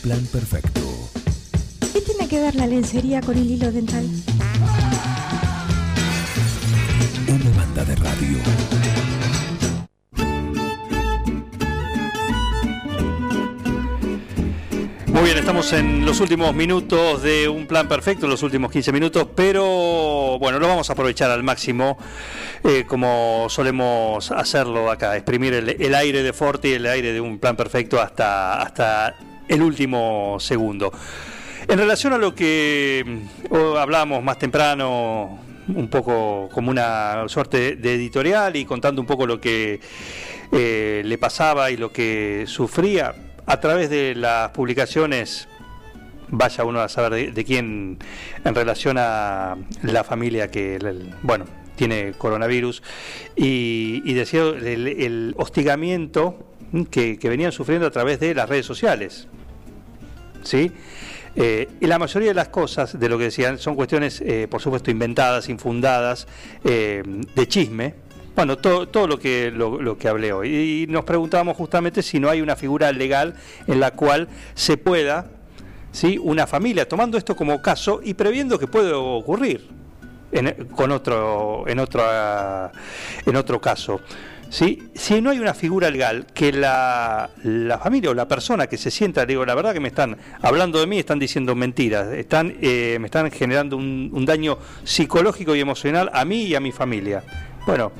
plan perfecto. ¿Qué tiene que ver la lencería con el hilo dental? Una banda de radio. Muy bien, estamos en los últimos minutos de un plan perfecto, los últimos 15 minutos, pero bueno, lo vamos a aprovechar al máximo, eh, como solemos hacerlo acá, exprimir el, el aire de Forti, el aire de un plan perfecto hasta, hasta el último segundo. En relación a lo que mm, hablábamos más temprano, un poco como una suerte de editorial y contando un poco lo que eh, le pasaba y lo que sufría a través de las publicaciones vaya uno a saber de, de, quién en relación a la familia que bueno tiene coronavirus y, y decía el, el hostigamiento que, que, venían sufriendo a través de las redes sociales sí eh, y la mayoría de las cosas de lo que decían son cuestiones, eh, por supuesto, inventadas, infundadas, eh, de chisme. Bueno, todo, todo lo, que, lo, que hablé hoy. Y nos preguntábamos justamente si no hay una figura legal en la cual se pueda, ¿sí? una familia, tomando esto como caso y previendo que puede ocurrir en, con otro, en, otro, en otro caso. Si no hay una figura legal que la, la, familia o la persona que se sienta, digo, la verdad que me están hablando de mí, están diciendo mentiras, están, eh, me están generando un, daño psicológico y emocional a mí y a mi familia. Bueno,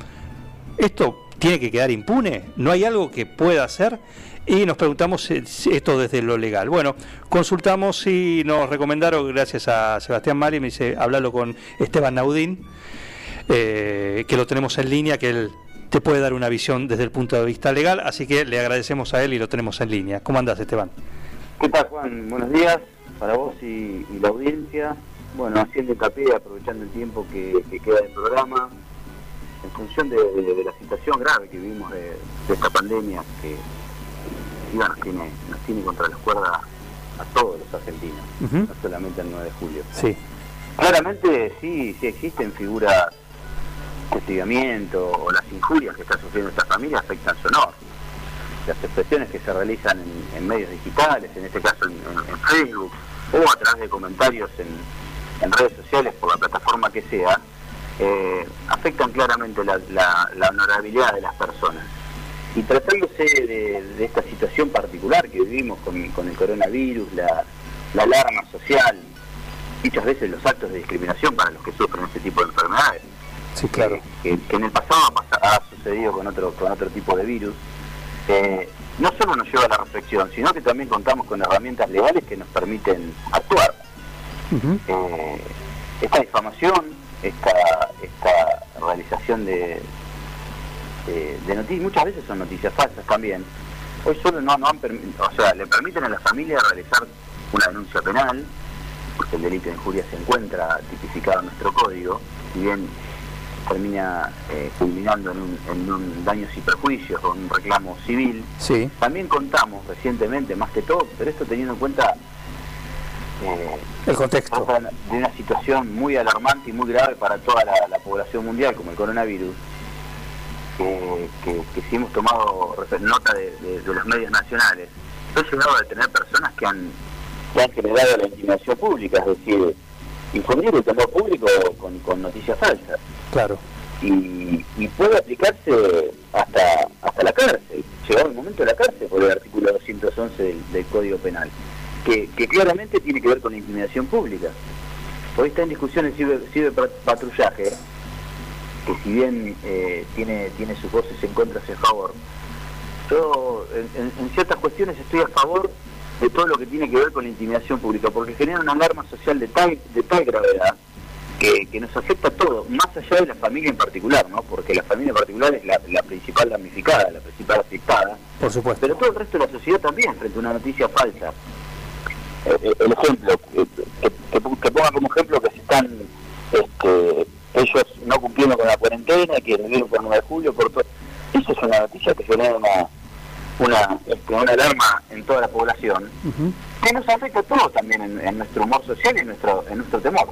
esto tiene que quedar impune, no hay algo que pueda hacer. Y nos preguntamos esto desde lo legal. Bueno, consultamos y nos recomendaron, gracias a Sebastián Mari, me dice, háblalo con Esteban Naudín, eh, que lo tenemos en línea, que él te puede dar una visión desde el punto de vista legal, así que le agradecemos a él y lo tenemos en línea. ¿Cómo andas, Esteban? ¿Qué tal, Juan? Buenos días para vos y, y la audiencia. Bueno, haciendo hincapié, aprovechando el tiempo que, que queda del programa, en función de, de, de, la situación grave que vivimos de, de esta pandemia que ya nos tiene, nos tiene contra las cuerdas a todos los argentinos, uh -huh. no solamente el 9 de julio. Sí. Claramente sí, sí existen figuras hostigamiento o las injurias que está sufriendo esta familia afectan su honor. Las expresiones que se realizan en, medios digitales, en este caso en, Facebook, o a través de comentarios en, redes sociales por la plataforma que sea, eh, afectan claramente la, honorabilidad de las personas. Y tratándose de, esta situación particular que vivimos con, con el coronavirus, la, la alarma social, muchas veces los actos de discriminación para los que sufren este tipo de enfermedades, Sí, claro. Que, que, en el pasado ha sucedido con otro, con otro tipo de virus. Eh, no solo nos lleva a la reflexión, sino que también contamos con herramientas legales que nos permiten actuar. Uh -huh. eh, esta difamación, esta, esta realización de, de, de, noticias, muchas veces son noticias falsas también. Hoy solo no, no han o sea, le permiten a la familia realizar una denuncia penal, porque el delito de injuria se encuentra tipificado en nuestro código, y bien termina eh, culminando en un, en un, daños y perjuicios o un reclamo civil. Sí. También contamos recientemente, más que todo, pero esto teniendo en cuenta eh, el contexto de una situación muy alarmante y muy grave para toda la, la población mundial, como el coronavirus, que, que, hemos tomado nota de, de, de, los medios nacionales, he llegado a tener personas que han, que han generado la intimidación pública, es decir, infundir el temor público con, con noticias falsas. Claro. Y, puede aplicarse hasta hasta la cárcel, llegado el momento de la cárcel por el artículo 211 del, del Código Penal, que, claramente tiene que ver con la intimidación pública. Hoy está en discusión el ciberpatrullaje, que si bien eh, tiene, tiene sus voces en contra a favor, yo en, en ciertas cuestiones estoy a favor de todo lo que tiene que ver con la intimidación pública, porque genera una alarma social de tal, de tal gravedad que, que, nos afecta a todos, más allá de la familia en particular, ¿no? Porque la familia en particular es la, la principal damnificada, la principal afectada. Por supuesto. Pero todo el resto de la sociedad también, frente a una noticia falsa. Eh, eh el ejemplo, que, que, que, ponga como ejemplo que se están, este, ellos no cumpliendo con la cuarentena, que revivieron por 9 de julio, por todo. Eso es una noticia que genera una, una, este, una alarma en toda la población, uh -huh. que nos afecta a todos también en, en, nuestro humor social y en nuestro, en nuestro temor.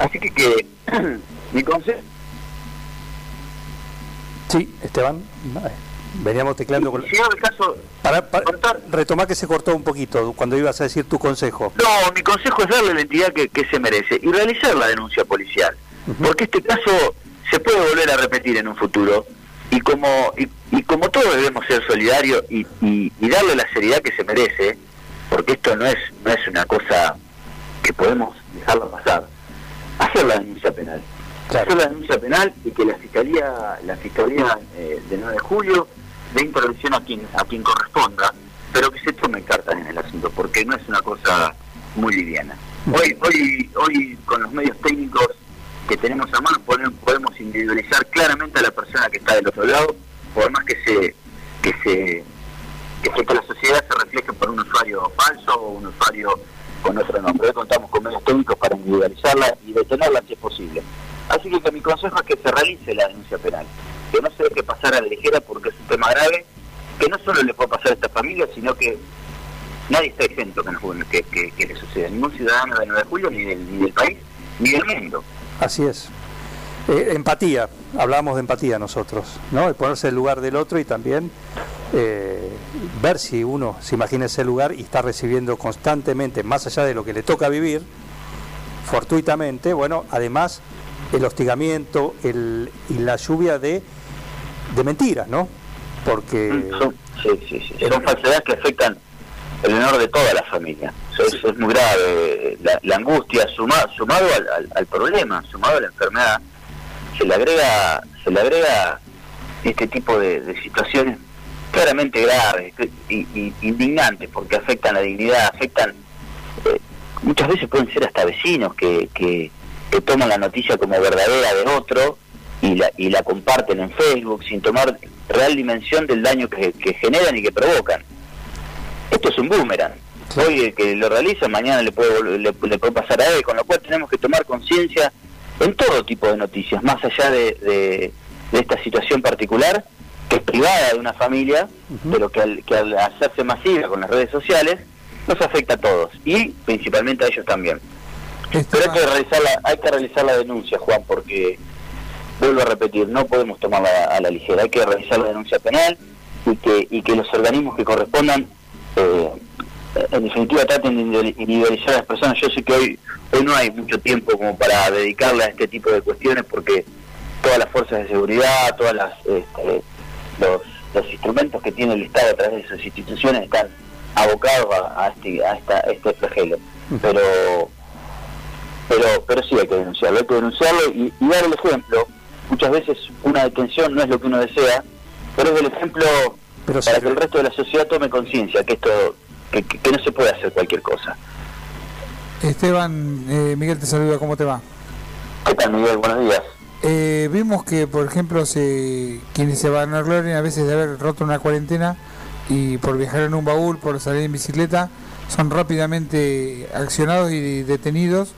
Así que, que mi consejo... Sí, Esteban. Veníamos tecleando con... Llegado el caso, Para, para- retomá que se cortó un poquito cuando ibas a decir tu consejo. No, mi consejo es darle la entidad que, que se merece y realizar la denuncia policial. Porque este caso se puede volver a repetir en un futuro y como y, y como todos debemos ser solidarios y, y- y darle la seriedad que se merece, porque esto no es no es una cosa que podemos dejarlo pasar. Hacer la denuncia penal. Claro. Hacer la denuncia penal y que la fiscalía la fiscalía eh, del 9 de julio dé intervención a quien a quien corresponda, pero que se tome cartas en el asunto, porque no es una cosa muy liviana. Hoy hoy hoy con los medios técnicos que tenemos a mano podemos, individualizar claramente a la persona que está del otro lado, por más que se que se que, se- que la sociedad se refleje por un usuario falso o un usuario con otro nombre. Hoy contamos con medios técnicos para individualizarla y detenerla si es posible. Así que, mi consejo es que se realice la denuncia penal, que no se deje pasar a la ligera porque es un tema grave, que no solo le puede pasar a esta familia, sino que nadie está exento que, le suceda, ningún ciudadano de 9 de julio, ni del, ni del país, ni del mundo. Así es. Eh, empatía, hablamos de empatía nosotros, ¿no? De ponerse en el lugar del otro y también eh, ver si uno se imagina ese lugar y está recibiendo constantemente, más allá de lo que le toca vivir, fortuitamente, bueno, además el hostigamiento el, y la lluvia de, de mentiras, ¿no? Porque Son, sí, sí, sí. Son falsedades que afectan el honor de toda la familia. Eso es, es muy grave. La, la angustia suma- sumado al, al- al problema, sumado a la enfermedad, se le agrega, se le agrega este tipo de, de situaciones claramente graves y, y indignantes porque afectan la dignidad, afectan eh, muchas veces pueden ser hasta vecinos que, que, que toman la noticia como verdadera de otro y la, y la comparten en Facebook sin tomar real dimensión del daño que, que generan y que provocan. Esto es un boomerang. Hoy el que lo realiza, mañana le puede, le, le puede pasar a él, con lo cual tenemos que tomar conciencia en todo tipo de noticias, más allá de, de- de esta situación particular, que es privada de una familia, pero que al, que al hacerse masiva con las redes sociales, nos afecta a todos, y principalmente a ellos también. Pero hay que realizar la, hay que realizar la denuncia, Juan, porque vuelvo a repetir, no podemos tomarla a la ligera, hay que realizar la denuncia penal y que, y que los organismos que correspondan, eh, en definitiva, traten de individu- individualizar a las personas. Yo sé que hoy, hoy no hay mucho tiempo como para dedicarle a este tipo de cuestiones porque todas las fuerzas de seguridad, todas las este, los, los instrumentos que tiene el Estado a través de sus instituciones están abocados a, a este, a, esta, a este flagelo. Pero pero pero sí hay que denunciarlo, hay que denunciarlo y, y dar el ejemplo. Muchas veces una detención no es lo que uno desea, pero es el ejemplo Pero para sí. que el resto de la sociedad tome conciencia que esto que, que- que no se puede hacer cualquier cosa. Esteban, eh, Miguel te saluda, ¿cómo te va? ¿Qué tal, Miguel? Buenos días. Eh, vimos que, por ejemplo, se, quienes se van a gloria a veces de haber roto una cuarentena y por viajar en un baúl, por salir en bicicleta, son rápidamente accionados y detenidos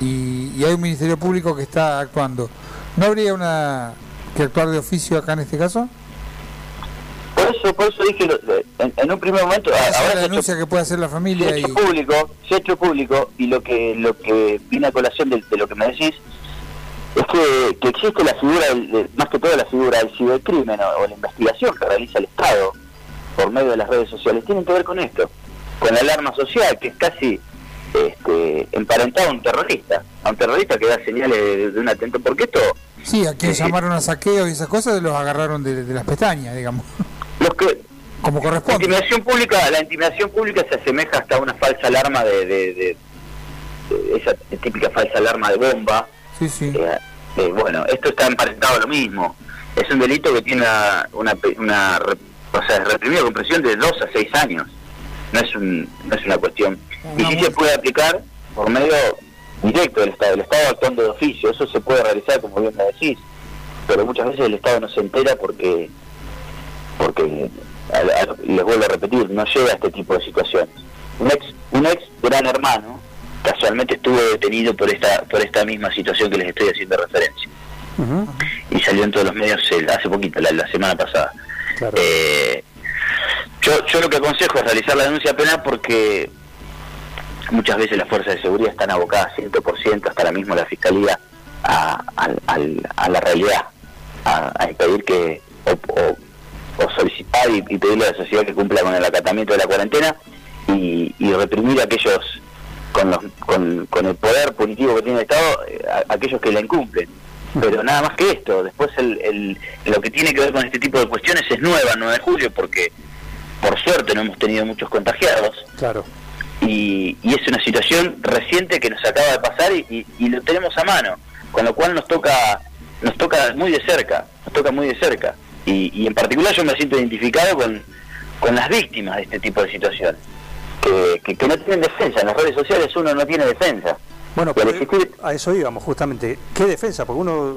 y, y hay un ministerio público que está actuando. ¿No habría una que actuar de oficio acá en este caso? Por eso, por eso dije, en, en un primer momento, es ahora la hecho- denuncia que puede hacer la se ha familia y hecho público, se ha hecho público y lo que lo que viene a colación de, de lo que me decís es que, que existe la figura, del- de- más que todo la figura del cibercrimen o, o la investigación que realiza el Estado por medio de las redes sociales, tienen que ver con esto, con la alarma social, que es casi este, emparentado a un terrorista, a un terrorista que da señales de, de un atento, porque esto, sí, a quien Sí. llamaron a saqueos y esas cosas los agarraron de, de las pestañas, digamos, los que como La corresponde. intimidación pública, la intimidación pública se asemeja hasta a una falsa alarma de, de- de- de esa típica falsa alarma de bomba. Sí, sí. Eh, eh, bueno, esto está emparentado a lo mismo. Es un delito que tiene una, una, una o sea, reprimido con presión de dos a seis años. No es, un, no es una cuestión. Y sí se puede aplicar por medio directo del Estado. El Estado actuando de oficio, eso se puede realizar, como bien me decís. Pero muchas veces el Estado no se entera porque porque a- a- les vuelvo a repetir, no llega a este tipo de situaciones. Un ex, un ex gran hermano casualmente estuvo detenido por esta por esta misma situación que les estoy haciendo referencia y salió en todos los medios el- hace poquito, la, la semana pasada. claro. Eh, yo, yo lo que aconsejo es realizar la denuncia penal porque muchas veces las fuerzas de seguridad están abocadas 100%, hasta la misma la fiscalía, a, al- a la realidad, a, a impedir que, o, o- o solicitar y, y pedirle a la sociedad que cumpla con el acatamiento de la cuarentena y, y reprimir a aquellos con, los, con, con el poder punitivo que tiene el Estado, eh, a- aquellos que la incumplen. Pero nada más que esto, después el, el- lo que tiene que ver con este tipo de cuestiones es nueva, 9 de julio, porque por suerte no hemos tenido muchos contagiados Claro. y, y es una situación reciente que nos acaba de pasar y, y- y lo tenemos a mano, con lo cual nos toca nos toca muy de cerca, nos toca muy de cerca y, y en particular yo me siento identificado con, con las víctimas de este tipo de situaciones, que, que, que no tienen defensa, en las redes sociales uno no tiene defensa. Bueno, pero existir- a eso íbamos justamente. ¿Qué defensa? Porque uno,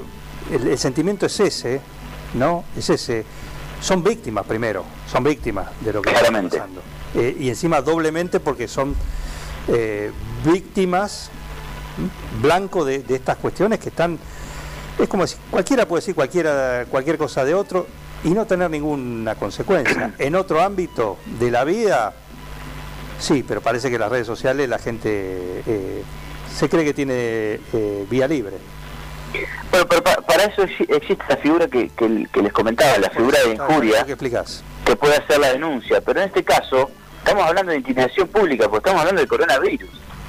el, el sentimiento es ese, ¿no? Es ese. Son víctimas primero, son víctimas de lo que Claramente. está pasando. Eh, y encima doblemente porque son eh, víctimas blanco de, de estas cuestiones que están... Es como decir, cualquiera puede decir cualquiera, cualquier cosa de otro y no tener ninguna consecuencia. En otro ámbito de la vida, Sí, pero parece que en las redes sociales la gente eh, se cree que tiene eh, vía libre. Bueno, pero pa- para eso exi- existe la figura que, que- que les comentaba, la figura de injuria. Que puede hacer la denuncia, pero en este caso estamos hablando de intimidación pública, porque estamos hablando del coronavirus,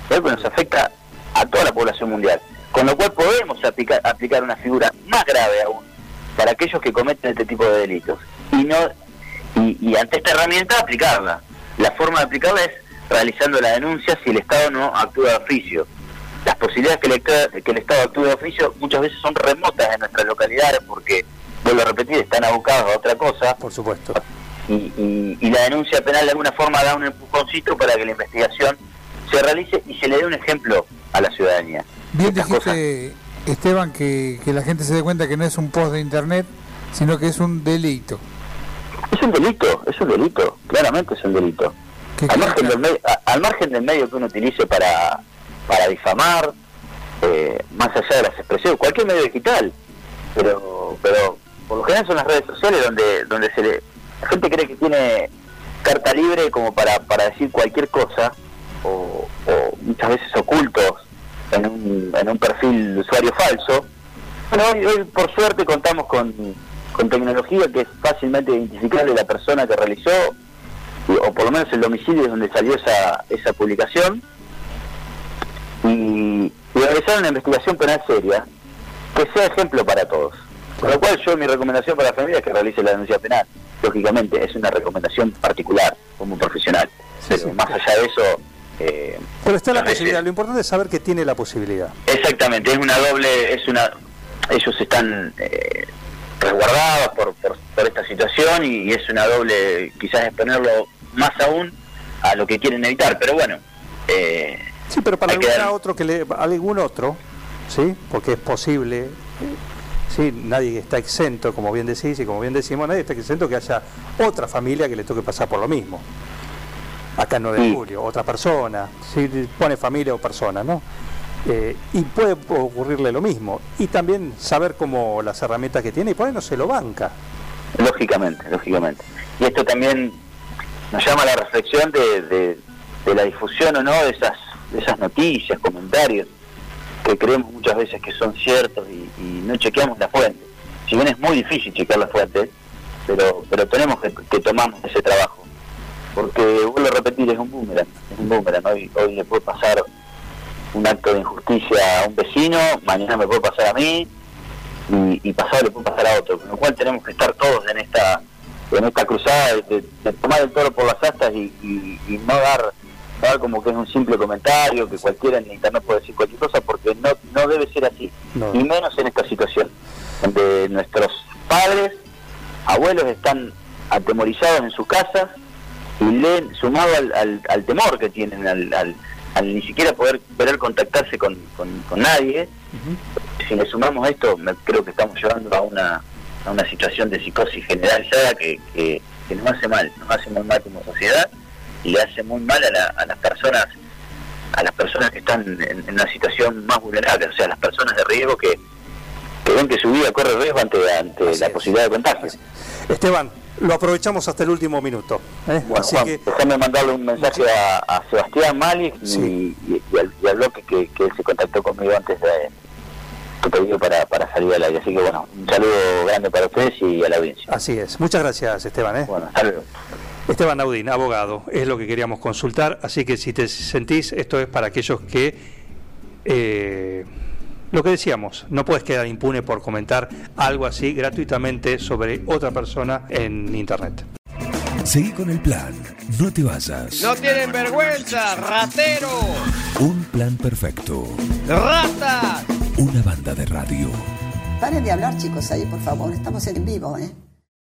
algo que nos afecta a toda la población mundial, con lo cual podemos aplicar, aplicar una figura más grave aún para aquellos que cometen este tipo de delitos y no y, y ante esta herramienta aplicarla. La forma de aplicarla es realizando la denuncia si el Estado no actúa de oficio. Las posibilidades que el, Estado- que el Estado actúe de oficio muchas veces son remotas en nuestras localidades porque, vuelvo a repetir, están abocados a otra cosa Por supuesto. y, y- y la denuncia penal de alguna forma da un empujoncito para que la investigación se realice y se le dé un ejemplo a la ciudadanía. Bien Estas dijiste, Esteban, que, que la gente se dé cuenta que no es un post de internet, sino que es un delito. Es un delito, es un delito, claramente es un delito. Al margen, del medio, a- al margen del medio que uno utilice para, para difamar, eh, más allá de las expresiones, cualquier medio digital, pero pero por lo general son las redes sociales donde donde se le, la gente cree que tiene carta libre como para, para decir cualquier cosa, o, o muchas veces ocultos en un, en un perfil de usuario falso. Bueno, hoy, hoy, por suerte contamos con, con tecnología que es fácilmente identificable la persona que realizó o por lo menos el domicilio es donde salió esa, esa publicación, y, y realizar una investigación penal seria que sea ejemplo para todos. Con lo cual yo mi recomendación para la familia es que realice la denuncia penal. Lógicamente es una recomendación particular como profesional, pero sí. más allá de eso... eh, Pero está la posibilidad. Lo importante es saber que tiene la posibilidad. Exactamente, es una doble, es una, ellos están eh, resguardados por, por, por esta situación y, y es una doble, quizás exponerlo más aún a lo que quieren evitar, pero bueno, eh, Sí, pero para algún dar- otro que le, algún otro, sí, porque es posible. Sí, nadie está exento, como bien decís y como bien decimos, nadie está exento que haya otra familia que le toque pasar por lo mismo. Acá en 9 de Sí. julio, otra persona, si pone familia o persona, ¿no? Eh, y puede ocurrirle lo mismo. Y también saber cómo las herramientas que tiene y por ahí no se lo banca. lógicamente, lógicamente. Y esto también nos llama la reflexión de, de, la difusión o no de esas, de esas noticias, comentarios que creemos muchas veces que son ciertos y, no chequeamos la fuente. Si bien es muy difícil chequear la fuente, pero, pero tenemos que, que tomarnos ese trabajo. Porque, vuelvo a repetir, es un boomerang. Es un boomerang. Hoy, hoy le puede pasar un acto de injusticia a un vecino, mañana me puede pasar a mí, y, y pasado le puede pasar a otro, con lo cual tenemos que estar todos en esta en esta cruzada de, de- tomar el toro por las astas y, y- y no dar no dar como que es un simple comentario, que cualquiera en internet puede decir cualquier cosa, porque no, no debe ser así, No. y menos en esta situación, donde nuestros padres, abuelos están atemorizados en sus casas y leen, sumado al, al, al temor que tienen, al, al, al ni siquiera poder querer contactarse con, con, con nadie, si le sumamos esto, me, creo que estamos llevando a una, a una situación de psicosis generalizada que, que, que nos hace mal, nos hace muy mal como sociedad y le hace muy mal a, la- a las personas a las personas que están en, en una situación más vulnerable, o sea, las personas de riesgo que, que ven que su vida corre riesgo ante, ante Así la es. posibilidad de contagio. Esteban, lo aprovechamos hasta el último minuto. ¿eh? Bueno, Así Juan, que déjame mandarle un mensaje a, a Sebastián Mali y, Sí. y- y al, y al bloque que, que él se contactó conmigo antes de, pedido para, para salir al aire. Así que bueno, un saludo grande para ustedes y a la audiencia. Así es. Muchas gracias, Esteban. ¿eh? Bueno, saludos. Esteban Naudín, abogado, es lo que queríamos consultar, así que si te sentís, esto es para aquellos que, eh, lo que decíamos, no puedes quedar impune por comentar algo así gratuitamente sobre otra persona en Internet. Seguí con el plan. No te vayas. No tienen vergüenza, ratero, Un plan perfecto. rata. Una banda de radio. Paren de hablar, chicos, ahí, por favor. Estamos en vivo, ¿eh?